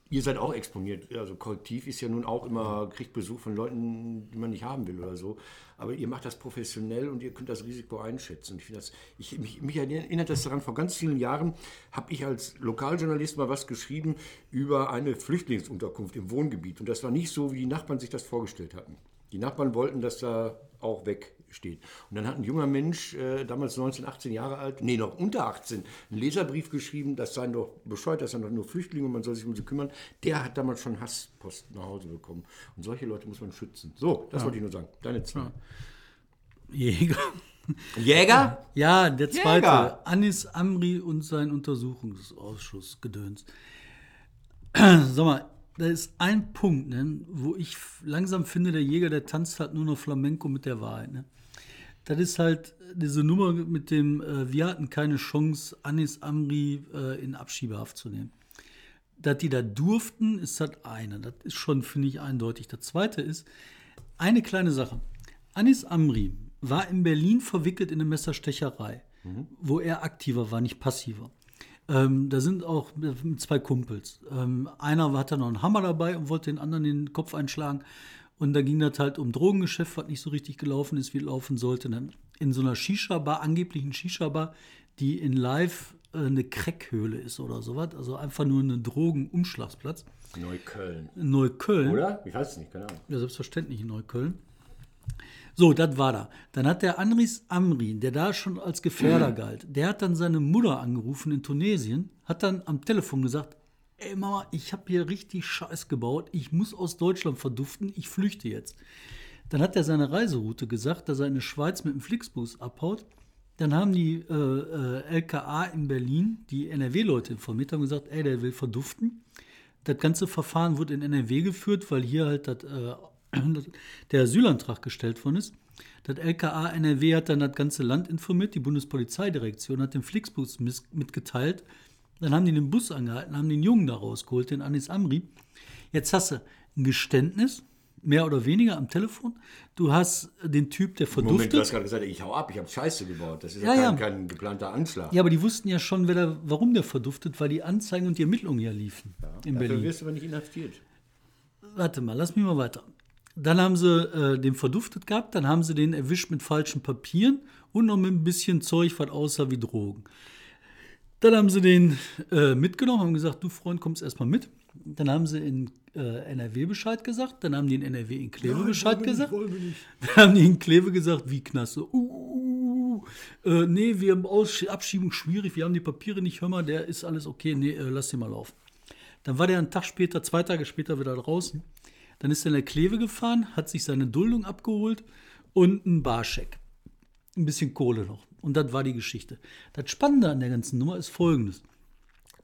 ihr seid auch exponiert. Also Kollektiv ist ja nun auch immer, kriegt Besuch von Leuten, die man nicht haben will oder so. Aber ihr macht das professionell und ihr könnt das Risiko einschätzen. Ich das, ich, mich, mich erinnert das daran, vor ganz vielen Jahren habe ich als Lokaljournalist mal was geschrieben über eine Flüchtlingsunterkunft im Wohngebiet. Und das war nicht so, wie die Nachbarn sich das vorgestellt hatten. Die Nachbarn wollten, dass da auch wegsteht. Und dann hat ein junger Mensch, äh, damals 19, 18 Jahre alt, nee, noch unter 18, einen Leserbrief geschrieben, das seien doch bescheuert, das seien doch nur Flüchtlinge und man soll sich um sie kümmern. Der hat damals schon Hasspost nach Hause bekommen. Und solche Leute muss man schützen. So, das ja. wollte ich nur sagen. Deine zwei. Ja. Jäger. Jäger? Ja, der zweite. Jäger. Anis Amri und sein Untersuchungsausschuss gedöns. Sag mal, da ist ein Punkt, ne, wo ich langsam finde, der Jäger, der tanzt halt nur noch Flamenco mit der Wahrheit. Ne? Das ist halt diese Nummer mit dem, äh, wir hatten keine Chance, Anis Amri äh, in Abschiebehaft zu nehmen. Dass die da durften, ist das eine. Das ist schon, finde ich, eindeutig. Das zweite ist, eine kleine Sache. Anis Amri war in Berlin verwickelt in eine Messerstecherei, mhm. wo er aktiver war, nicht passiver. Ähm, da sind auch zwei Kumpels. Ähm, einer hatte noch einen Hammer dabei und wollte den anderen den Kopf einschlagen. Und da ging das halt um Drogengeschäft, was nicht so richtig gelaufen ist, wie laufen sollte. dann in so einer Shisha-Bar, angeblichen Shisha-Bar, die in Live äh, eine Crack-Höhle ist oder sowas. Also einfach nur ein Drogenumschlagsplatz. Neukölln. Neukölln. Oder? Ich weiß es nicht, genau. Ja, selbstverständlich in Neukölln. So, das war da. Dann hat der Anris Amrin, der da schon als Gefährder mhm. galt, der hat dann seine Mutter angerufen in Tunesien, hat dann am Telefon gesagt, ey Mama, ich habe hier richtig Scheiß gebaut, ich muss aus Deutschland verduften, ich flüchte jetzt. Dann hat er seine Reiseroute gesagt, dass er in die Schweiz mit dem Flixbus abhaut. Dann haben die äh, äh, LKA in Berlin die NRW-Leute informiert, haben gesagt, ey, der will verduften. Das ganze Verfahren wurde in NRW geführt, weil hier halt das äh, der Asylantrag gestellt worden ist. Das LKA NRW hat dann das ganze Land informiert, die Bundespolizeidirektion hat den Flixbus mitgeteilt. Dann haben die den Bus angehalten, haben den Jungen da rausgeholt, den Anis Amri. Jetzt hast du ein Geständnis, mehr oder weniger am Telefon. Du hast den Typ, der verduftet. Moment, du hast gerade gesagt, ich hau ab, ich habe Scheiße gebaut. Das ist ja, ja, kein, kein, geplanter Anschlag. Ja, aber die wussten ja schon, der, warum der verduftet, weil die Anzeigen und die Ermittlungen ja liefen ja, in Berlin. wirst du aber nicht inhaftiert. Warte mal, lass mich mal weiter. Dann haben sie äh, den verduftet gehabt, dann haben sie den erwischt mit falschen Papieren und noch mit ein bisschen Zeug, was aussah wie Drogen. Dann haben sie den äh, mitgenommen, haben gesagt, du Freund, kommst erstmal mit. Dann haben sie in äh, NRW Bescheid gesagt, dann haben die in NRW in Kleve Nein, Bescheid gesagt. Dann haben die in Kleve gesagt, wie Knasse. Uh, uh, uh, uh, nee, wir haben Aus Abschiebung schwierig, wir haben die Papiere nicht, hör mal, der ist alles okay, nee, äh, lass den mal laufen. Dann war der einen Tag später, zwei Tage später wieder draußen. Dann ist er in der Kleve gefahren, hat sich seine Duldung abgeholt und einen Barscheck. Ein bisschen Kohle noch. Und das war die Geschichte. Das Spannende an der ganzen Nummer ist folgendes.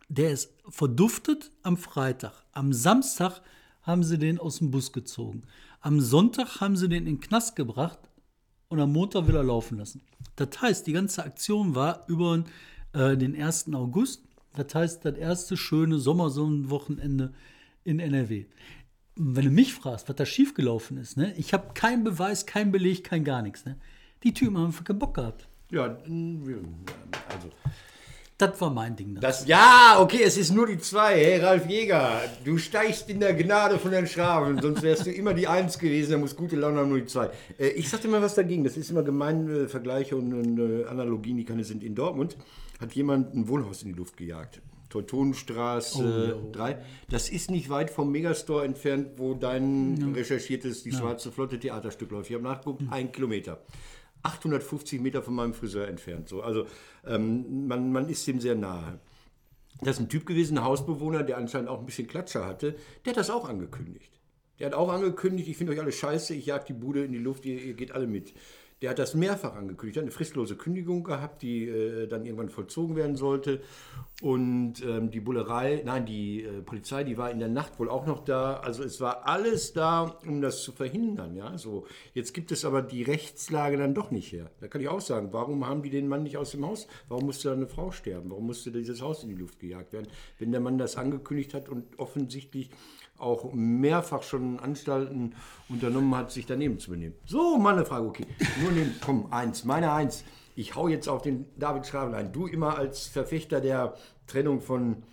Der ist verduftet am Freitag. Am Samstag haben sie den aus dem Bus gezogen. Am Sonntag haben sie den in den Knast gebracht und am Montag will er laufen lassen. Das heißt, die ganze Aktion war über äh, den 1. August. Das heißt, das erste schöne Sommersonnenwochenende in NRW. Wenn du mich fragst, was da schiefgelaufen ist, ne? ich habe keinen Beweis, keinen Beleg, kein gar nichts. Ne? Die Typen haben einfach keinen Bock gehabt. Ja, also. Das war mein Ding. Das, ja, okay, es ist nur die zwei. Hey, Ralf Jäger, du steigst in der Gnade von den Schraben, sonst wärst du immer die Eins gewesen, da muss gute Laune haben, nur die zwei. Äh, ich sagte mal was dagegen, das ist immer gemein, äh, Vergleiche und, äh, Analogien, die keine sind. In Dortmund hat jemand ein Wohnhaus in die Luft gejagt. Teutonenstraße 3. Das ist nicht weit vom Megastore entfernt, wo dein recherchiertes Die Schwarze Flotte Theaterstück läuft. Ich habe nachgeguckt, ein Kilometer. 850 Meter von meinem Friseur entfernt. So. Also ähm, man, man ist dem sehr nahe. Das ist ein Typ gewesen, ein Hausbewohner, der anscheinend auch ein bisschen Klatscher hatte. Der hat das auch angekündigt. Der hat auch angekündigt, ich finde euch alle scheiße, ich jag die Bude in die Luft, ihr, ihr geht alle mit. Der hat das mehrfach angekündigt. Hat eine fristlose Kündigung gehabt, die äh, dann irgendwann vollzogen werden sollte. Und ähm, die Bullerei, nein, die äh, Polizei, die war in der Nacht wohl auch noch da. Also es war alles da, um das zu verhindern. Ja, so jetzt gibt es aber die Rechtslage dann doch nicht her. Da kann ich auch sagen, warum haben die den Mann nicht aus dem Haus? Warum musste da eine Frau sterben? Warum musste dieses Haus in die Luft gejagt werden, wenn der Mann das angekündigt hat und offensichtlich auch mehrfach schon Anstalten unternommen hat, sich daneben zu benehmen. So, meine Frage, okay. Nur nehmen, komm, eins, meine eins. Ich hau jetzt auf den David Schraven ein. Du immer als Verfechter der Trennung von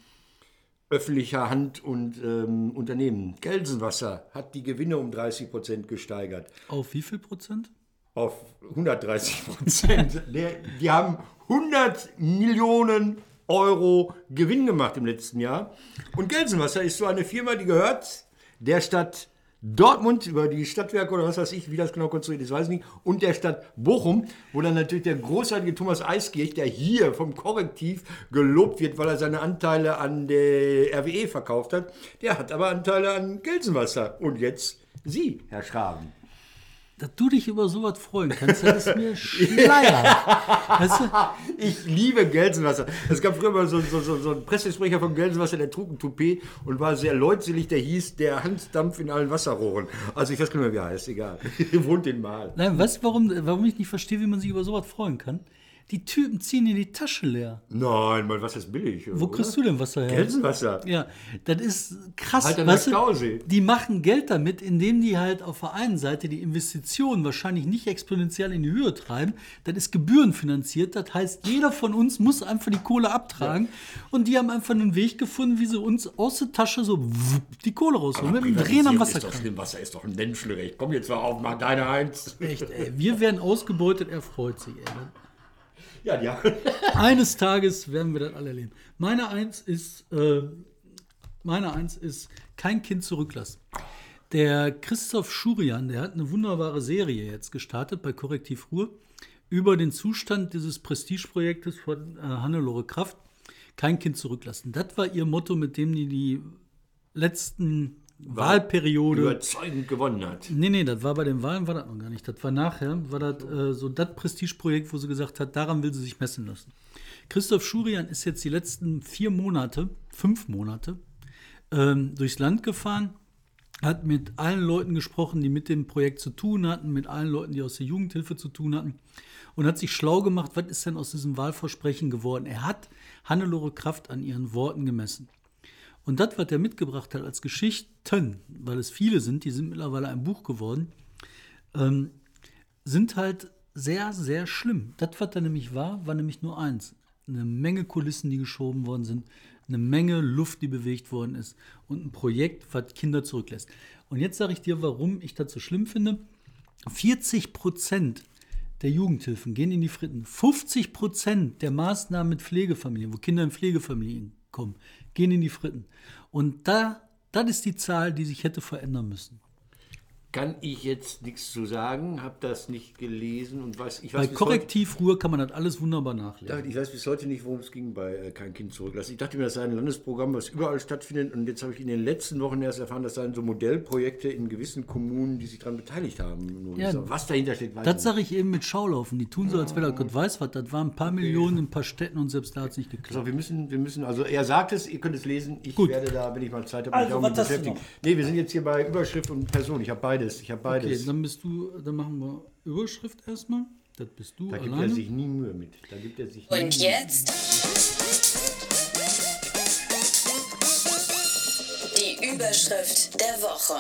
öffentlicher Hand und ähm, Unternehmen. Gelsenwasser hat die Gewinne um 30 Prozent gesteigert. Auf wie viel Prozent? Auf 130 Prozent. die haben 100 Millionen Euro Gewinn gemacht im letzten Jahr. Und Gelsenwasser ist so eine Firma, die gehört der Stadt Dortmund über die Stadtwerke oder was weiß ich, wie das genau konstruiert ist, weiß ich nicht, und der Stadt Bochum, wo dann natürlich der großartige Thomas Eiskirch, der hier vom Korrektiv gelobt wird, weil er seine Anteile an der RWE verkauft hat, der hat aber Anteile an Gelsenwasser. Und jetzt Sie, Herr Schraben. Dass du dich über sowas freuen kannst, das ist mir schleier. weißt du? Ich liebe Gelsenwasser. Es gab früher mal so, so, so, so einen Pressesprecher von Gelsenwasser, der trug ein Toupet und war sehr leutselig, der hieß der Hansdampf in allen Wasserrohren. Also ich weiß gar nicht mehr, wie er heißt, egal. Wohnt den mal. Nein, weißt du, warum, warum ich nicht verstehe, wie man sich über sowas freuen kann? Die Typen ziehen in die Tasche leer. Nein, mein Wasser ist billig. Wo oder? kriegst du denn Wasser her? Gelsenwasser. Ja, das ist krass. Halt an der Stausee. die machen Geld damit, indem die halt auf der einen Seite die Investitionen wahrscheinlich nicht exponentiell in die Höhe treiben. Das ist gebührenfinanziert. Das heißt, jeder von uns muss einfach die Kohle abtragen. Und die haben einfach einen Weg gefunden, wie sie uns aus der Tasche so die Kohle rausholen. Mit dem Drehen am Ist doch. Wasser ist doch ein Menschenrecht. Komm jetzt mal auf, mach deine Eins. Echt, ey, wir werden ausgebeutet, er freut sich. Ey. Ja, ja. Eines Tages werden wir das alle erleben. Meine Eins ist, äh, meine Eins ist kein Kind zurücklassen. Der Christoph Schurian, der hat eine wunderbare Serie jetzt gestartet bei Korrektiv Ruhr über den Zustand dieses Prestigeprojektes von äh, Hannelore Kraft. Kein Kind zurücklassen. Das war ihr Motto, mit dem die die letzten Wahlperiode Überzeugend gewonnen hat. Nee, nee, das war bei den Wahlen, war das noch gar nicht. Das war nachher, war das äh, so das Prestigeprojekt, wo sie gesagt hat, daran will sie sich messen lassen. Christoph Schurian ist jetzt die letzten vier Monate, fünf Monate, ähm, durchs Land gefahren, hat mit allen Leuten gesprochen, die mit dem Projekt zu tun hatten, mit allen Leuten, die aus der Jugendhilfe zu tun hatten und hat sich schlau gemacht, was ist denn aus diesem Wahlversprechen geworden. Er hat Hannelore Kraft an ihren Worten gemessen. Und das, was er mitgebracht hat als Geschichten, weil es viele sind, die sind mittlerweile ein Buch geworden, ähm, sind halt sehr, sehr schlimm. Das, was da nämlich war, war nämlich nur eins. Eine Menge Kulissen, die geschoben worden sind, eine Menge Luft, die bewegt worden ist und ein Projekt, was Kinder zurücklässt. Und jetzt sage ich dir, warum ich das so schlimm finde. 40 Prozent der Jugendhilfen gehen in die Fritten. 50 Prozent der Maßnahmen mit Pflegefamilien, wo Kinder in Pflegefamilien kommen, gehen in die Fritten. Und da, das ist die Zahl, die sich hätte verändern müssen. Kann ich jetzt nichts zu sagen, habe das nicht gelesen und weiß, ich Bei weiß bis Korrektivruhe kann man das alles wunderbar nachlesen. ich weiß bis heute nicht, worum es ging bei äh, Kein Kind zurücklassen. Ich dachte mir, das sei ein Landesprogramm, was überall stattfindet und jetzt habe ich in den letzten Wochen erst erfahren, das seien so Modellprojekte in gewissen Kommunen, die sich daran beteiligt haben. Nur Ja, nicht. was dahinter steht, weiß Das sage ich eben mit Schaulaufen. Die tun so, als wäre das Gott weiß was. Das waren ein paar Millionen in ein paar Städten und selbst da hat es nicht geklappt. Also wir müssen, wir müssen, also er sagt es, ihr könnt es lesen, ich Gut. werde da, wenn ich mal Zeit habe, Also, mich auch mit beschäftigen. Nee, wir sind jetzt hier bei Überschrift und Person, ich habe beides, ich habe Okay, beides. dann bist du, dann machen wir Überschrift erstmal. Das bist du da gibt er alleine. sich nie Mühe mit. Da gibt er sich nie Und Mühe. jetzt die Überschrift der Woche.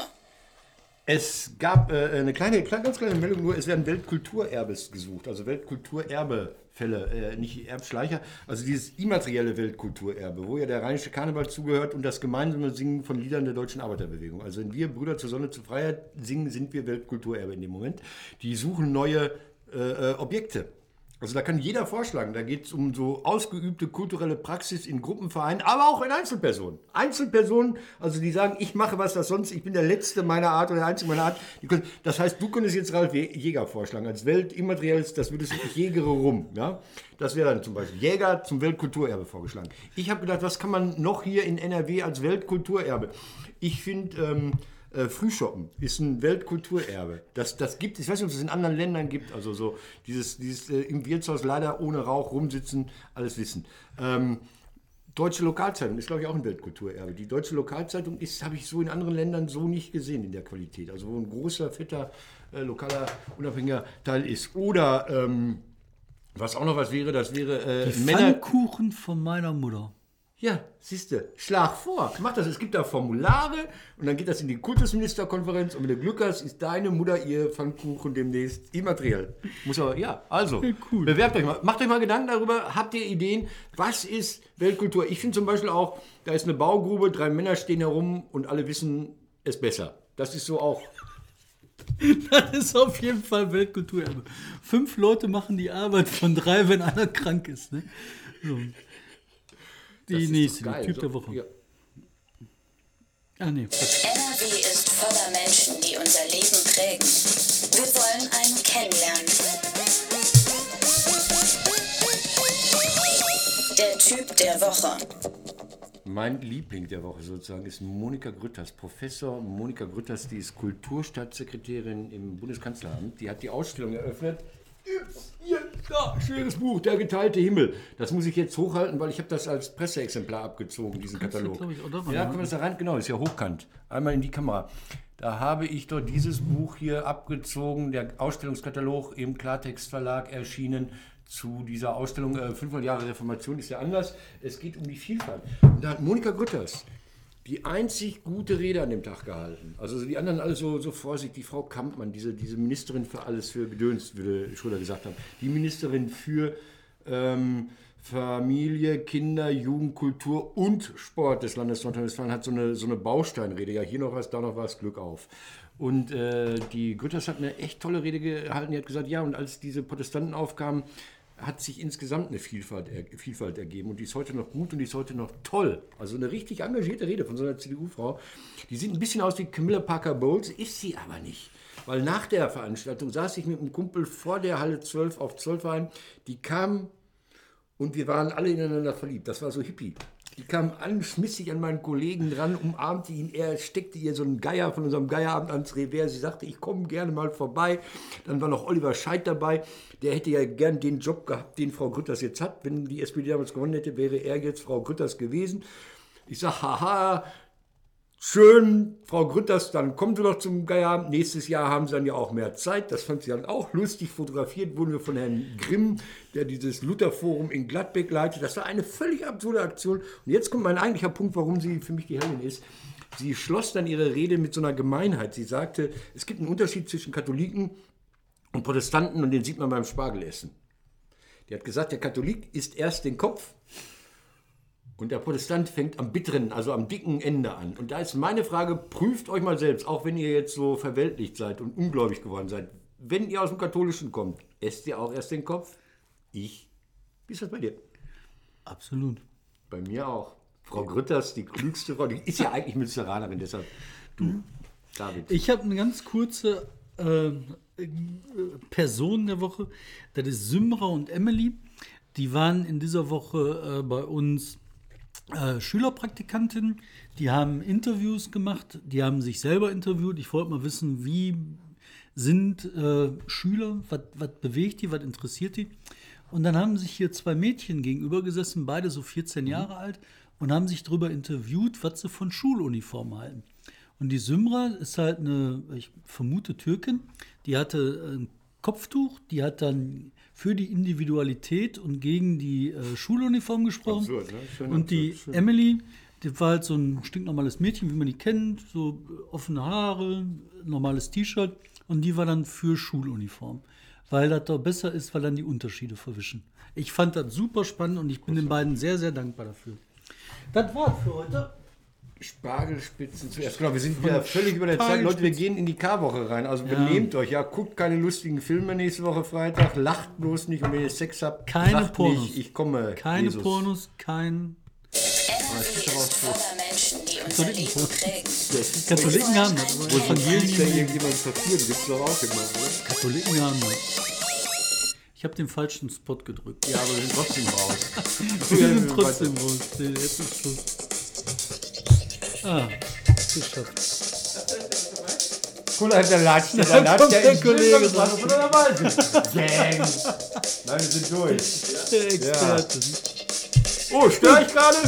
Es gab äh, eine kleine, ganz kleine Meldung nur, es werden Weltkulturerbes gesucht, also Weltkulturerbefälle, äh, nicht Erbschleicher, also dieses immaterielle Weltkulturerbe, wo ja der rheinische Karneval zugehört und das gemeinsame Singen von Liedern der deutschen Arbeiterbewegung. Also wenn wir Brüder zur Sonne, zur Freiheit singen, sind wir Weltkulturerbe in dem Moment. Die suchen neue äh, äh, Objekte. Also da kann jeder vorschlagen. Da geht es um so ausgeübte kulturelle Praxis in Gruppenvereinen, aber auch in Einzelpersonen. Einzelpersonen, also die sagen, ich mache was, das sonst, ich bin der Letzte meiner Art oder der Einzige meiner Art. Können, das heißt, du könntest jetzt Ralf Jäger vorschlagen. Als Weltimmaterielles, das würdest du, jägere rum. Ja? Das wäre dann zum Beispiel Jäger zum Weltkulturerbe vorgeschlagen. Ich habe gedacht, was kann man noch hier in NRW als Weltkulturerbe? Ich finde... Ähm, äh, Frühshoppen ist ein Weltkulturerbe. Das, das gibt, ich weiß nicht, ob es in anderen Ländern gibt, also so dieses, dieses äh, im Wirtshaus leider ohne Rauch rumsitzen, alles wissen. Ähm, Deutsche Lokalzeitung ist, glaube ich, auch ein Weltkulturerbe. Die Deutsche Lokalzeitung ist, habe ich so in anderen Ländern so nicht gesehen in der Qualität. Also wo ein großer, fetter, äh, lokaler, unabhängiger Teil ist. Oder ähm, was auch noch was wäre, das wäre äh, Männer. Pfannkuchen von meiner Mutter. Ja, siehst du, schlag vor, mach das. Es gibt da Formulare und dann geht das in die Kultusministerkonferenz und wenn du Glück hast, ist deine Mutter ihr Pfannkuchen demnächst immateriell. Muss aber, ja, also, cool. bewerbt euch mal. Macht euch mal Gedanken darüber, habt ihr Ideen, was ist Weltkultur? Ich finde zum Beispiel auch, da ist eine Baugrube, drei Männer stehen herum und alle wissen es besser. Das ist so auch. Das ist auf jeden Fall Weltkulturerbe. Fünf Leute machen die Arbeit von drei, wenn einer krank ist. Ne? So. Die nächste, der geil. Typ So, der Woche. Ja. Ah, nee. NRW ist voller Menschen, die unser Leben prägen. Wir wollen einen kennenlernen. Der Typ der Woche. Mein Liebling der Woche sozusagen ist Monika Grütters. Professor Monika Grütters, die ist Kulturstaatssekretärin im Bundeskanzleramt. Die hat die Ausstellung eröffnet. Hier, da, schweres Buch, der geteilte Himmel. Das muss ich jetzt hochhalten, weil ich habe das als Presseexemplar abgezogen, diesen du, Katalog. glaub ich, mal ja, können wir das da rein? Genau, ist ja hochkant. Einmal in die Kamera. Da habe ich dort dieses Buch hier abgezogen, der Ausstellungskatalog im Klartext Verlag erschienen zu dieser Ausstellung äh, 500 Jahre Reformation ist ja anders. Es geht um die Vielfalt. Und da hat Monika Grütters die einzig gute Rede an dem Tag gehalten. Also die anderen alle so, so vorsichtig. Frau Kampmann, diese, diese Ministerin für alles, für Gedöns, würde Schröder gesagt haben. Die Ministerin für ähm, Familie, Kinder, Jugend, Kultur und Sport des Landes Nordrhein-Westfalen hat so eine, so eine Bausteinrede. Ja, hier noch was, da noch was, Glück auf. Und äh, die Grütters hat eine echt tolle Rede gehalten. Die hat gesagt, ja, und als diese Protestanten aufkamen, hat sich insgesamt eine Vielfalt, er, Vielfalt ergeben und die ist heute noch gut und die ist heute noch toll. Also eine richtig engagierte Rede von so einer CDU-Frau. Die sieht ein bisschen aus wie Camilla Parker Bowles, ist sie aber nicht. Weil nach der Veranstaltung saß ich mit einem Kumpel vor der Halle 12 auf 12 ein. Die kam und wir waren alle ineinander verliebt. Das war so hippie. Die kam an, schmiss sich an meinen Kollegen dran, umarmte ihn. Er steckte ihr so einen Geier von unserem Geierabend ans Revers. Sie sagte, ich komme gerne mal vorbei. Dann war noch Oliver Scheidt dabei. Der hätte ja gern den Job gehabt, den Frau Grütters jetzt hat. Wenn die SPD damals gewonnen hätte, wäre er jetzt Frau Grütters gewesen. Ich sage, haha, schön, Frau Grütters, dann kommen Sie doch zum Geierabend. Nächstes Jahr haben Sie dann ja auch mehr Zeit. Das fand sie dann auch lustig. Fotografiert wurden wir von Herrn Grimm, der dieses Lutherforum in Gladbeck leitet. Das war eine völlig absurde Aktion. Und jetzt kommt mein eigentlicher Punkt, warum sie für mich die Heldin ist. Sie schloss dann ihre Rede mit so einer Gemeinheit. Sie sagte, es gibt einen Unterschied zwischen Katholiken und Protestanten und den sieht man beim Spargelessen. Die hat gesagt, der Katholik isst erst den Kopf und der Protestant fängt am bitteren, also am dicken Ende an. Und da ist meine Frage, prüft euch mal selbst, auch wenn ihr jetzt so verweltlicht seid und ungläubig geworden seid, wenn ihr aus dem Katholischen kommt, esst ihr auch erst den Kopf? Ich? Wie ist das bei dir? Absolut. Bei mir auch. Frau Grütters, die klügste Frau, die ist ja eigentlich Münsteranerin, deshalb du. David. Ich habe eine ganz kurze äh, Person der Woche. Das ist Symra und Emily. Die waren in dieser Woche äh, bei uns äh, Schülerpraktikantinnen. Die haben Interviews gemacht. Die haben sich selber interviewt. Ich wollte mal wissen, wie sind äh, Schüler, was bewegt die, was interessiert die. Und dann haben sich hier zwei Mädchen gegenüber gesessen, beide so 14 Jahre alt, und haben sich darüber interviewt, was sie von Schuluniformen halten. Und die Symra ist halt eine, ich vermute Türkin, die hatte ein Kopftuch, die hat dann für die Individualität und gegen die äh, Schuluniform gesprochen. Absurd, ne? Schön und die absurd, schön. Emily, die war halt so ein stinknormales Mädchen, wie man die kennt, so offene Haare, normales T-Shirt und die war dann für Schuluniform, weil das doch besser ist, weil dann die Unterschiede verwischen. Ich fand das super spannend und ich bin den beiden sehr, sehr dankbar dafür. Das war's für heute. Spargelspitzen zuerst. Genau, wir sind wieder völlig über der Zeit. Leute, wir gehen in die K-Woche rein. Also benehmt euch. Ja, guckt keine lustigen Filme nächste Woche Freitag. Lacht bloß nicht. Und wenn ihr Sex habt, Keine Pornos. nicht, ich komme. Keine Jesus. Pornos, kein. Leben prägen. Katholiken haben das, Wo ist Evangelien da irgendjemand passiert? Gibt's doch auch immer, oder? Katholiken haben das. Ich habe den falschen Spot gedrückt. Ja, aber wir sind trotzdem raus. Wir sind wir trotzdem raus. Jetzt ist Schluss. Ah, geschafft. Cool, der latscht, der kommt der der ist Kollege dran. von der Weise. Gang. Nein, wir sind durch. Der Experte. Oh, störe ich gerade?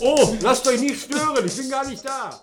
Oh, lasst euch nicht stören, ich bin gar nicht da.